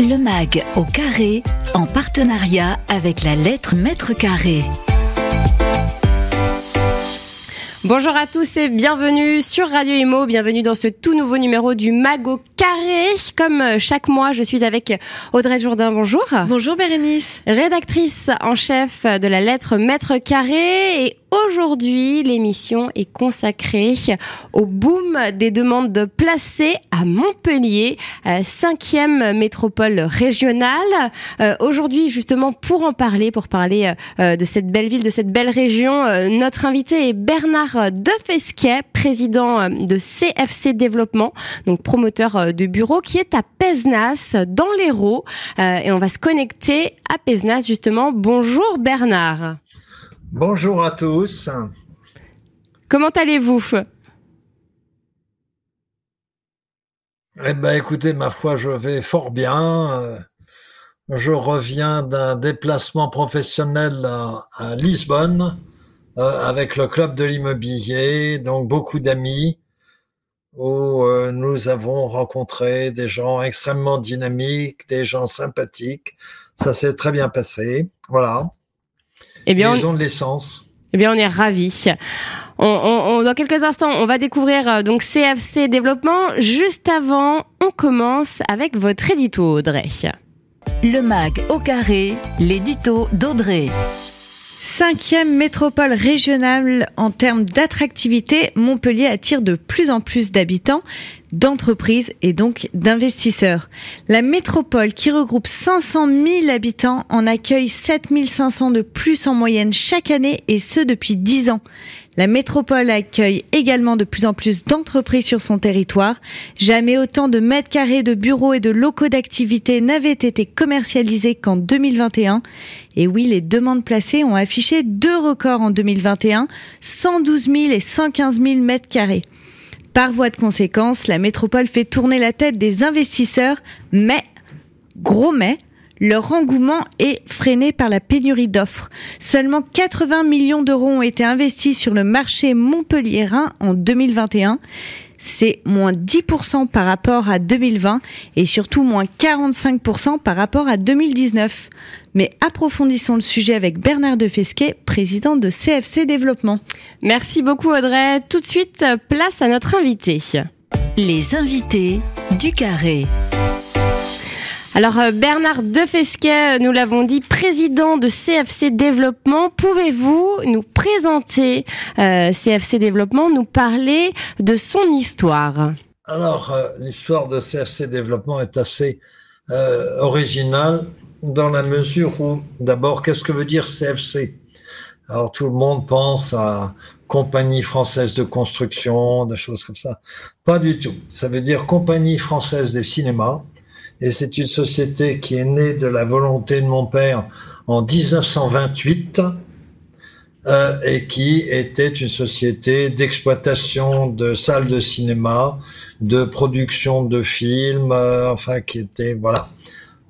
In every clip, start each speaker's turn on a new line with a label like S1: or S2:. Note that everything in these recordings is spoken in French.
S1: Le MAG au carré, en partenariat avec la lettre Mètre Carré.
S2: Bonjour à tous et bienvenue sur Radio Imo, bienvenue dans ce tout nouveau numéro du Mago Carré. Comme chaque mois, je suis avec Audrey Jourdain, bonjour.
S3: Bonjour Bérénice.
S2: Rédactrice en chef de la lettre Maître Carré et Aujourd'hui, l'émission est consacrée au boom des demandes de placer à Montpellier, euh, cinquième métropole régionale. Euh, aujourd'hui, justement, pour en parler, pour parler euh, de cette belle ville, de cette belle région, notre invité est Bernard Defesquet, président de CFC Développement, donc promoteur de bureau, qui est à Pesnas, dans l'Hérault. et on va se connecter à Pesnas, justement. Bonjour Bernard.
S4: Bonjour à tous.
S2: Comment allez-vous?
S4: Eh ben, écoutez, ma foi, je vais fort bien. Je reviens d'un déplacement professionnel à, Lisbonne euh, avec le club de l'immobilier, donc beaucoup d'amis où euh, nous avons rencontré des gens extrêmement dynamiques, des gens sympathiques. Ça s'est très bien passé. Voilà. Eh bien, Ils ont de l'essence.
S2: Eh bien, on est ravis. On, dans quelques instants, on va découvrir euh, donc CFC Développement. Juste avant, on commence avec votre édito, Audrey.
S1: Le MAG au carré, l'édito d'Audrey.
S3: Cinquième métropole régionale en termes d'attractivité, Montpellier attire de plus en plus d'habitants, d'entreprises et donc d'investisseurs. La métropole qui regroupe 500 000 habitants en accueille 7 500 de plus en moyenne chaque année et ce depuis 10 ans. La métropole accueille également de plus en plus d'entreprises sur son territoire. Jamais autant de mètres carrés de bureaux et de locaux d'activité n'avaient été commercialisés qu'en 2021. Et oui, les demandes placées ont affiché deux records en 2021, 112 000 et 115 000 mètres carrés. Par voie de conséquence, la métropole fait tourner la tête des investisseurs, mais, gros mais, leur engouement est freiné par la pénurie d'offres. Seulement 80 millions d'euros ont été investis sur le marché montpelliérain en 2021. C'est moins 10% par rapport à 2020 et surtout moins 45% par rapport à 2019. Mais approfondissons le sujet avec Bernard Defesquet, président de CFC Développement.
S2: Merci beaucoup Audrey. Tout de suite, place à notre invité.
S1: Les invités du carré.
S2: Alors euh, Bernard Defesquet, nous l'avons dit, président de CFC Développement, pouvez-vous nous présenter euh, CFC Développement, nous parler de son histoire?
S4: Alors euh, l'histoire de CFC Développement est assez originale dans la mesure où, d'abord, qu'est-ce que veut dire CFC Alors tout le monde pense à compagnie française de construction, des choses comme ça. Pas du tout. Ça veut dire compagnie française des cinémas et c'est une société qui est née de la volonté de mon père en 1928 euh, et qui était une société d'exploitation de salles de cinéma, de production de films, euh, enfin qui était voilà.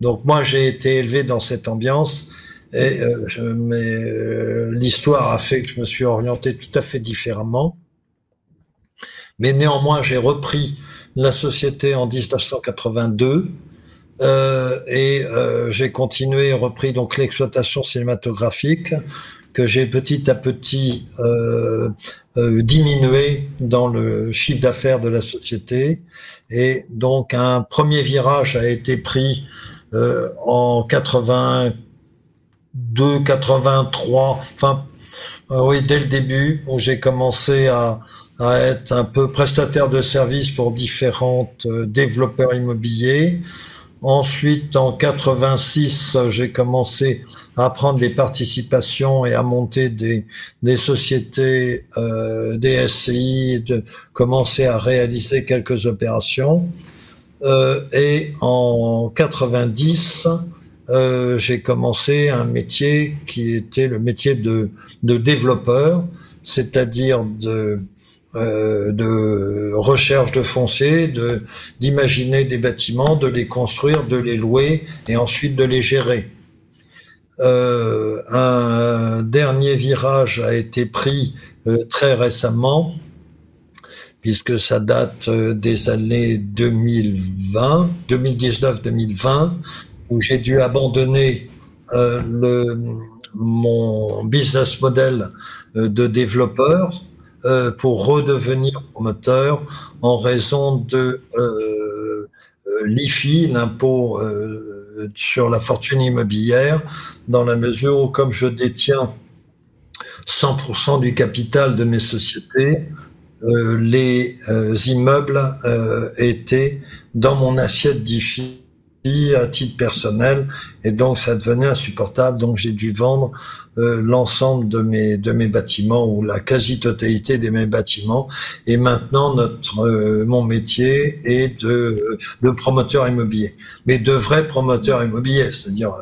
S4: Donc moi j'ai été élevé dans cette ambiance et euh, euh, l'histoire a fait que je me suis orienté tout à fait différemment. Mais néanmoins j'ai repris la société en 1982 euh, et euh, j'ai continué et repris donc l'exploitation cinématographique que j'ai petit à petit euh, diminué dans le chiffre d'affaires de la société. Et donc un premier virage a été pris en 82, 83, enfin oui dès le début où j'ai commencé à, à être un peu prestataire de services pour différents développeurs immobiliers. Ensuite, en 86, j'ai commencé à prendre des participations et à monter des, des sociétés, euh, des SCI, de commencer à réaliser quelques opérations. Euh, et en 90, euh, j'ai commencé un métier qui était le métier de, de développeur, c'est-à-dire de euh, de recherche de foncier, d'imaginer des bâtiments, de les construire, de les louer et ensuite de les gérer. Euh, un dernier virage a été pris euh, très récemment puisque ça date des années 2020, 2019-2020, où j'ai dû abandonner mon business model de développeur pour redevenir promoteur en raison de l'IFI, l'impôt sur la fortune immobilière, dans la mesure où, comme je détiens 100% du capital de mes sociétés, euh, les euh, immeubles euh, étaient dans mon assiette d'IFI à titre personnel et donc ça devenait insupportable donc j'ai dû vendre euh, l'ensemble de mes de mes bâtiments ou la quasi-totalité de mes bâtiments. Et maintenant, notre euh, mon métier est de, de promoteur immobilier, mais de vrais promoteurs immobiliers, c'est-à-dire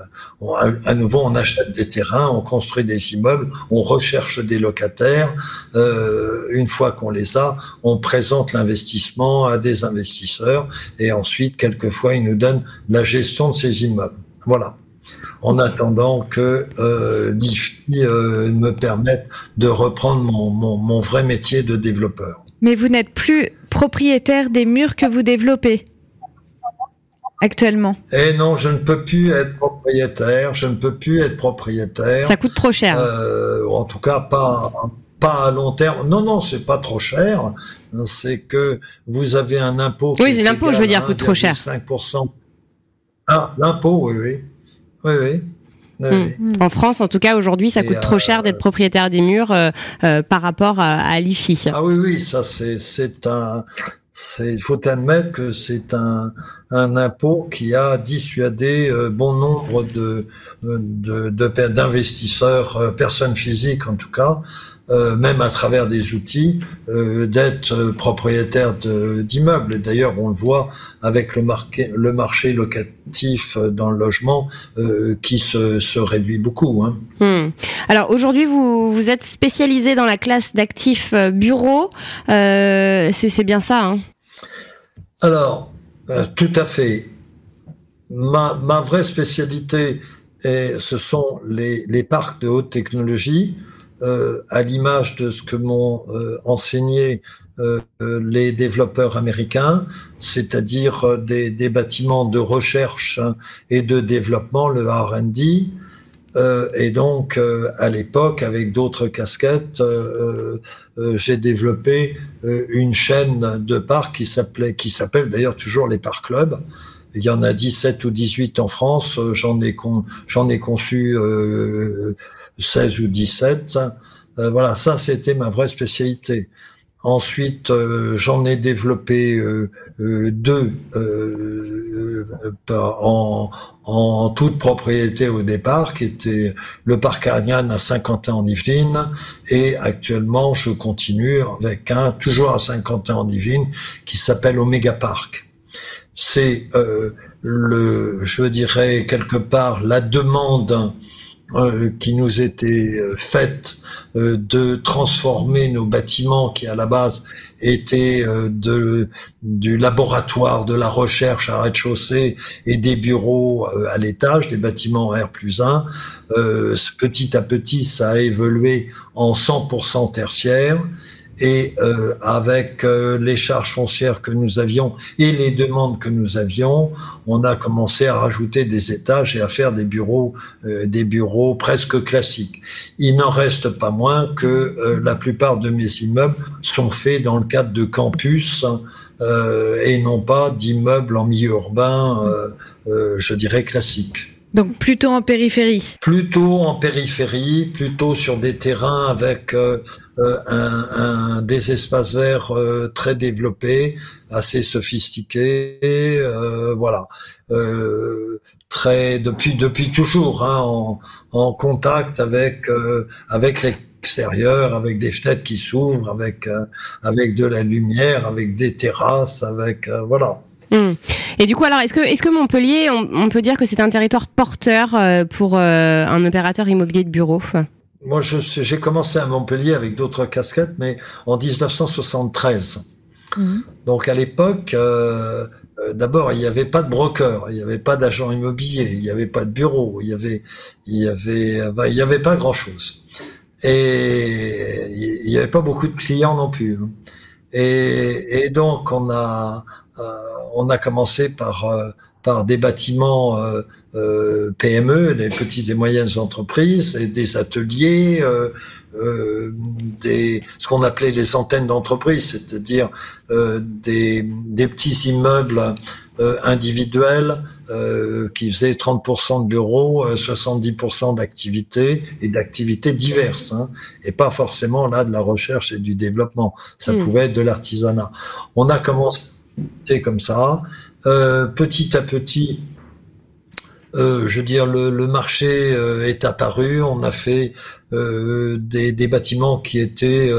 S4: à nouveau on achète des terrains, on construit des immeubles, on recherche des locataires. Euh, une fois qu'on les a, on présente l'investissement à des investisseurs et ensuite quelquefois ils nous donnent la gestion de ces immeubles. Voilà en attendant que euh, l'IFI euh, me permette de reprendre mon, mon, vrai métier de développeur.
S3: Mais vous n'êtes plus propriétaire des murs que vous développez actuellement
S4: Eh non, je ne peux plus être propriétaire, je ne peux plus être propriétaire.
S3: Ça coûte trop cher.
S4: Euh, en tout cas, pas pas à long terme. Non, non, c'est pas trop cher. C'est que vous avez un impôt.
S3: Oui, c'est l'impôt, je veux dire, coûte trop cher.
S4: 5%. Ah, l'impôt, oui, oui. Oui, oui.
S2: Hmm. En France, en tout cas, aujourd'hui, ça coûte trop cher d'être euh, propriétaire des murs euh, euh, par rapport à, l'IFI.
S4: Ah oui, oui, ça c'est un, il faut admettre que c'est un, un impôt qui a dissuadé bon nombre de d'investisseurs, de, personnes physiques en tout cas, euh, même à travers des outils, euh, d'être euh, propriétaire d'immeubles. D'ailleurs, on le voit avec le, le marché locatif dans le logement qui se, se, réduit beaucoup. Hein.
S2: Hmm. Alors aujourd'hui, vous, vous êtes spécialisé dans la classe d'actifs bureaux. C'est bien ça hein?
S4: Alors, tout à fait. Ma, ma vraie spécialité, est, ce sont les, les parcs de haute technologie. Euh, à l'image de ce que m'ont euh, enseigné euh, les développeurs américains, c'est-à-dire des, bâtiments de recherche et de développement, le R&D. et donc, à l'époque, avec d'autres casquettes, j'ai développé une chaîne de parcs qui s'appelait, qui s'appelle d'ailleurs toujours les parcs clubs. Il y en a 17 ou 18 en France. J'en ai conçu 16 ou 17. Euh, voilà, ça c'était ma vraie spécialité. Ensuite, euh, j'en ai développé euh, deux en, en, toute propriété au départ, qui était le parc Ariane à Saint-Quentin-en-Yvelines, et actuellement, je continue avec un toujours à Saint-Quentin-en-Yvelines qui s'appelle Omega Park. C'est le, je dirais quelque part, la demande euh, qui nous était euh, faite euh, de transformer nos bâtiments qui à la base étaient de, du laboratoire de la recherche à rez-de-chaussée et des bureaux à l'étage, des bâtiments R plus 1. petit à petit, ça a évolué en 100% tertiaire et euh, avec euh, les charges foncières que nous avions et les demandes que nous avions, on a commencé à rajouter des étages et à faire des bureaux, euh, des bureaux presque classiques. Il n'en reste pas moins que la plupart de mes immeubles sont faits dans le cadre de campus et non pas d'immeubles en milieu urbain, je dirais classiques.
S3: Donc plutôt en périphérie.
S4: Plutôt en périphérie, plutôt sur des terrains avec euh, euh, un, un, des espaces verts euh, très développés, assez sophistiqués, voilà. très depuis depuis toujours hein, en, en, contact avec avec l'extérieur, avec des fenêtres qui s'ouvrent, avec avec de la lumière, avec des terrasses, avec voilà.
S2: Hmm. Et du coup, alors, est-ce que, est-ce que Montpellier, on, peut dire que c'est un territoire porteur euh, pour euh, un opérateur immobilier de bureau?
S4: Moi, j'ai commencé à Montpellier avec d'autres casquettes, mais en 1973. Hmm. Donc, à l'époque, euh, d'abord, il n'y avait pas de broker, il n'y avait pas d'agent immobilier, il n'y avait pas de bureau, il y avait, il y avait, il y avait pas grand-chose. Et il n'y avait pas beaucoup de clients non plus. Hein. Et, donc on a on a commencé par par des bâtiments euh, PME, les petites et moyennes entreprises, et des ateliers, euh, euh, des, ce qu'on appelait les antennes d'entreprise, c'est-à-dire des, des, petits immeubles individuels qui faisaient 30% de bureaux, 70% d'activités et d'activités diverses, hein, et pas forcément là de la recherche et du développement. Ça hmm. pouvait être de l'artisanat. On a commencé comme ça. petit à petit, euh, je veux dire, le, marché euh, est apparu. On a fait euh, des, bâtiments qui étaient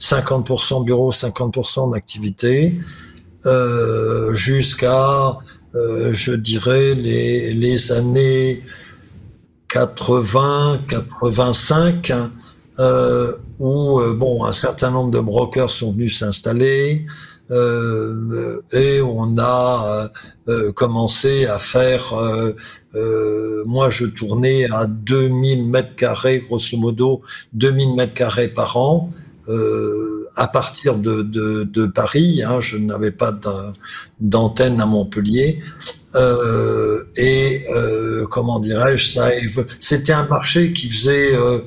S4: 50% bureaux, 50% d'activité, jusqu'à, je dirais, les, les années 80, 85, où bon, un certain nombre de brokers sont venus s'installer. Euh, et on a euh, commencé à faire euh, moi, je tournais à 2000 mètres carrés, grosso modo, 2000 mètres carrés par an. Euh, à partir de, de, de Paris, hein, je n'avais pas d'antenne à Montpellier, euh, et euh, comment dirais-je, ça, c'était un marché qui faisait, euh,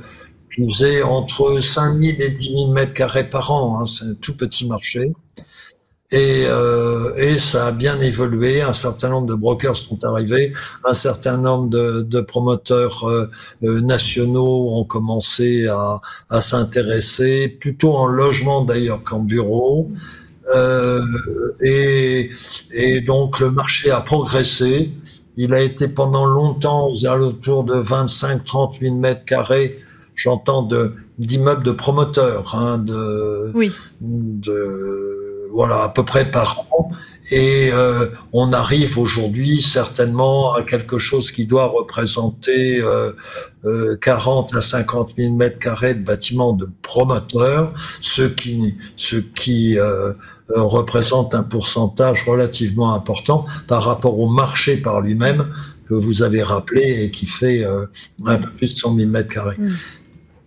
S4: qui faisait entre 5000 et 10 000 mètres carrés par an. Hein, c'est un tout petit marché. Et, euh, et, ça a bien évolué. Un certain nombre de brokers sont arrivés, un certain nombre de, de promoteurs euh, euh nationaux ont commencé à, à s'intéresser, plutôt en logement d'ailleurs qu'en bureau. Euh, et, et, donc le marché a progressé. Il a été pendant longtemps aux alentours de 25-30 000 mètres carrés, j'entends, d'immeubles de promoteurs, hein, de,
S3: oui.
S4: de voilà, à peu près par an. Et euh, on arrive aujourd'hui certainement à quelque chose qui doit représenter euh, euh, 40 à 50 000 mètres carrés de bâtiments de promoteurs, ce qui, ce qui euh, représente un pourcentage relativement important par rapport au marché par lui-même que vous avez rappelé et qui fait un peu plus de 100 000 mètres carrés.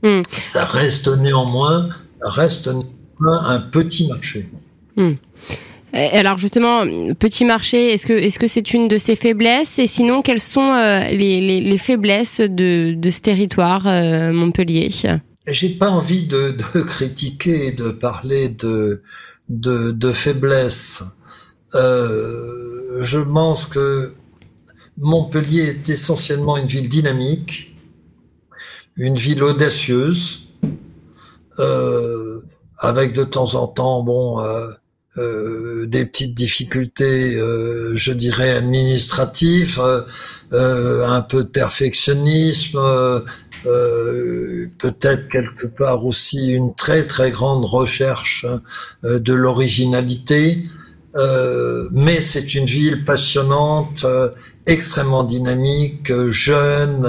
S4: Mm. Mm. Ça reste néanmoins, reste néanmoins un petit marché.
S2: Hmm. Alors justement, petit marché, est-ce que c'est une de ses faiblesses? Et sinon, quelles sont euh, les, faiblesses de, ce territoire euh, Montpellier?
S4: J'ai pas envie de, critiquer et de parler de de, faiblesses. Euh, je pense que Montpellier est essentiellement une ville dynamique, une ville audacieuse, avec de temps en temps, bon euh, des petites difficultés, euh, je dirais administratives, euh, un peu de perfectionnisme, peut-être quelque part aussi une très très grande recherche de l'originalité. mais c'est une ville passionnante, extrêmement dynamique, jeune.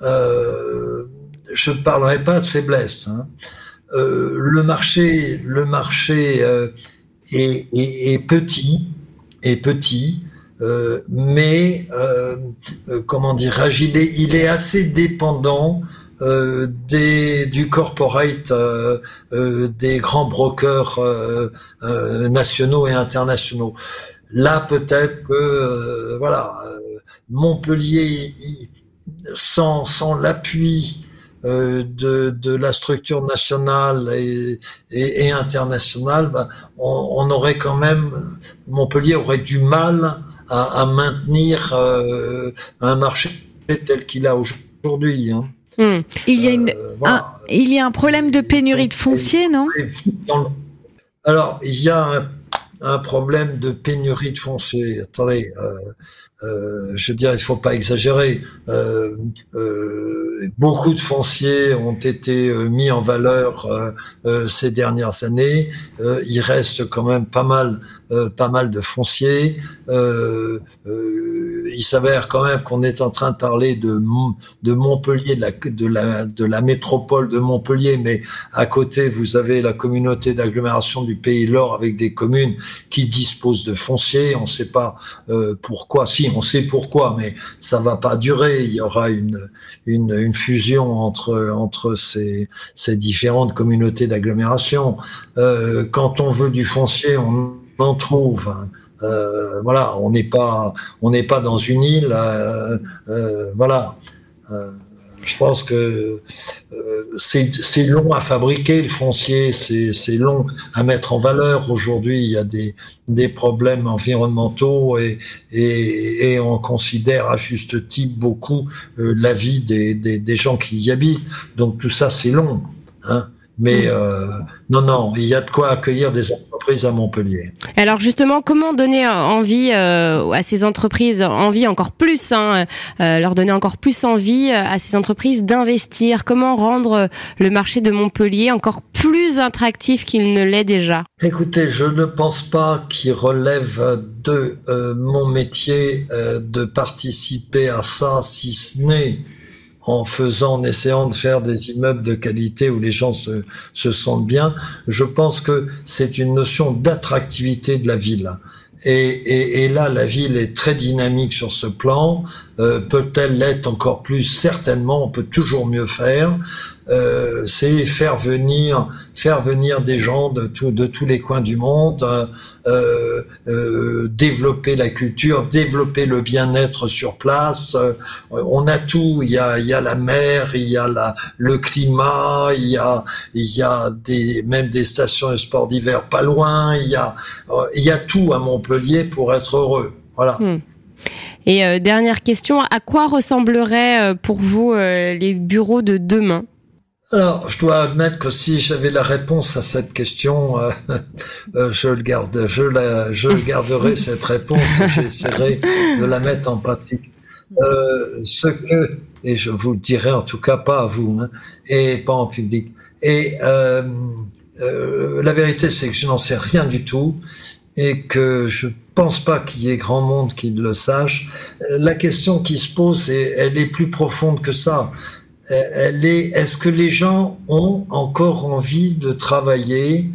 S4: je ne parlerai pas de faiblesse. Hein. le marché, le marché est, petit, est petit, euh, mais euh, euh, comment dirais-je, il est, il est assez dépendant des, du corporate des grands brokers nationaux et internationaux. Là, peut-être que voilà, Montpellier, sans, sans l'appui euh, de, de, la structure nationale et, et, et internationale, ben, on, on, aurait quand même, Montpellier aurait du mal à, à maintenir euh, un marché tel qu'il a aujourd'hui. Hein.
S3: Hmm. Il, y a une, euh, un, il y a un problème de pénurie de foncier, non?
S4: Alors, il y a un, un, problème de pénurie de foncier. Attendez, euh, je veux dire, il faut pas exagérer. Euh, euh, beaucoup de fonciers ont été euh, mis en valeur euh, ces dernières années. il reste quand même pas mal, pas mal de fonciers. il s'avère quand même qu'on est en train de parler de, de Montpellier, de la, de la, de la métropole de Montpellier, mais à côté vous avez la communauté d'agglomération du Pays Lor avec des communes qui disposent de fonciers. On ne sait pas pourquoi. Si on sait pourquoi, mais ça va pas durer. Il y aura une, une, fusion entre, entre ces, ces différentes communautés d'agglomération. Euh, quand on veut du foncier, on en trouve. Hein. Euh, voilà, on n'est pas, on n'est pas dans une île. Euh, voilà. Je pense que c'est long à fabriquer le foncier, c'est long à mettre en valeur. Aujourd'hui, il y a des, problèmes environnementaux et, on considère à juste titre beaucoup euh, la vie des, gens qui y habitent. Donc tout ça, c'est long. Hein. Mais euh, non, non, il y a de quoi accueillir des entreprises à Montpellier.
S2: Alors justement, comment donner envie euh, à ces entreprises, envie encore plus, hein, euh, leur donner encore plus envie euh, à ces entreprises d'investir? Comment rendre le marché de Montpellier encore plus attractif qu'il ne l'est déjà?
S4: Écoutez, je ne pense pas qu'il relève de mon métier de participer à ça, si ce n'est en faisant, en essayant de faire des immeubles de qualité où les gens se, se sentent bien. Je pense que c'est une notion d'attractivité de la ville. Et, là, la ville est très dynamique sur ce plan. Euh, Peut-elle l'être encore plus? Certainement, on peut toujours mieux faire. Euh, c'est faire venir, faire venir des gens de, tout, de tous les coins du monde, euh, euh, développer la culture, développer le bien-être sur place. Euh, on a tout. Il y a, il y a la mer, il y a la, le climat, il y a, il y a des, même des stations de sport d'hiver pas loin. Il y a, il y a tout à Montpellier pour être heureux. Voilà. Hmm.
S2: Et dernière question, à quoi ressembleraient pour vous les bureaux de demain?
S4: Alors, je dois admettre que si j'avais la réponse à cette question, euh, euh, je le garde, je la, je garderai cette réponse et j'essaierai de la mettre en pratique. Euh, ce que, et je vous le dirai en tout cas pas à vous, hein, et pas en public. Et euh, euh, la vérité, c'est que je n'en sais rien du tout et que je pense pas qu'il y ait grand monde qui le sache. La question qui se pose, elle est plus profonde que ça elle est, est-ce que les gens ont encore envie de travailler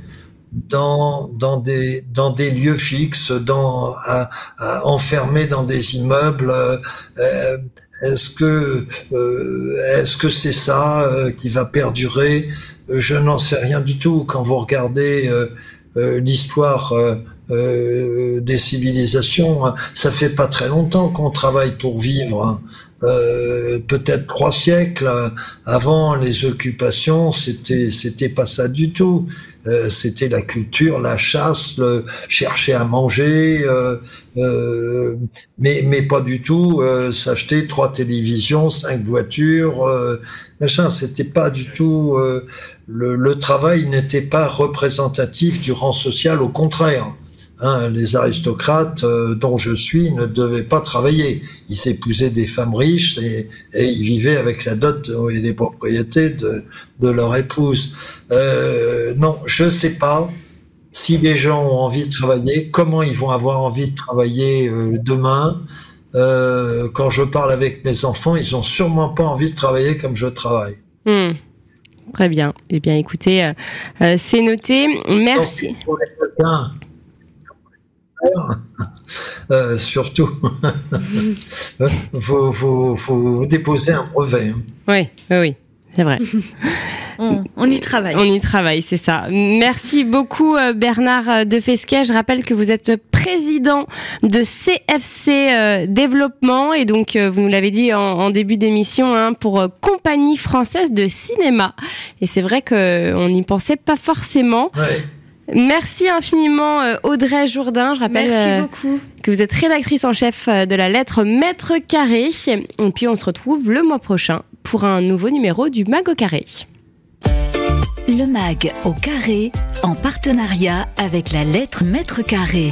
S4: dans, dans, des, dans des lieux fixes, dans, à, enfermés dans des immeubles euh, Est-ce que euh, est-ce que c'est ça euh, qui va perdurer? Je n'en sais rien du tout. Quand vous regardez l'histoire des civilisations, hein, ça fait pas très longtemps qu'on travaille pour vivre. Hein. Euh, peut-être trois siècles avant les occupations, c'était c'était pas ça du tout. Euh, c'était la culture, la chasse, le chercher à manger, euh, euh mais mais pas du tout euh, s'acheter trois télévisions, cinq voitures, machin. C'était pas du tout le, le travail n'était pas représentatif du rang social, au contraire. Hein, les aristocrates euh, dont je suis ne devaient pas travailler. Ils s'épousaient des femmes riches et, ils vivaient avec la dot et les propriétés de, leur épouse. Euh, non, je ne sais pas si les gens ont envie de travailler, comment ils vont avoir envie de travailler euh, demain. quand je parle avec mes enfants, ils ont sûrement pas envie de travailler comme je travaille.
S2: Hmm. Très bien. Eh bien, écoutez, c'est noté. Merci.
S4: Euh, surtout, faut, faut, faut, déposer un brevet. Hein.
S2: Oui, oui, c'est vrai.
S3: on, y travaille.
S2: On y travaille, c'est ça. Merci beaucoup euh, Bernard Defesquet. Je rappelle que vous êtes président de CFC euh, Développement et donc vous nous l'avez dit en, début d'émission hein, pour Compagnie française de cinéma. Et c'est vrai qu'on n'y pensait pas forcément. Merci infiniment euh, Audrey Jourdain. Je rappelle euh, que vous êtes rédactrice en chef euh, de la lettre Maître Carré. Et puis on se retrouve le mois prochain pour un nouveau numéro du Mag au Carré.
S1: Le Mag au Carré en partenariat avec la lettre Maître Carré.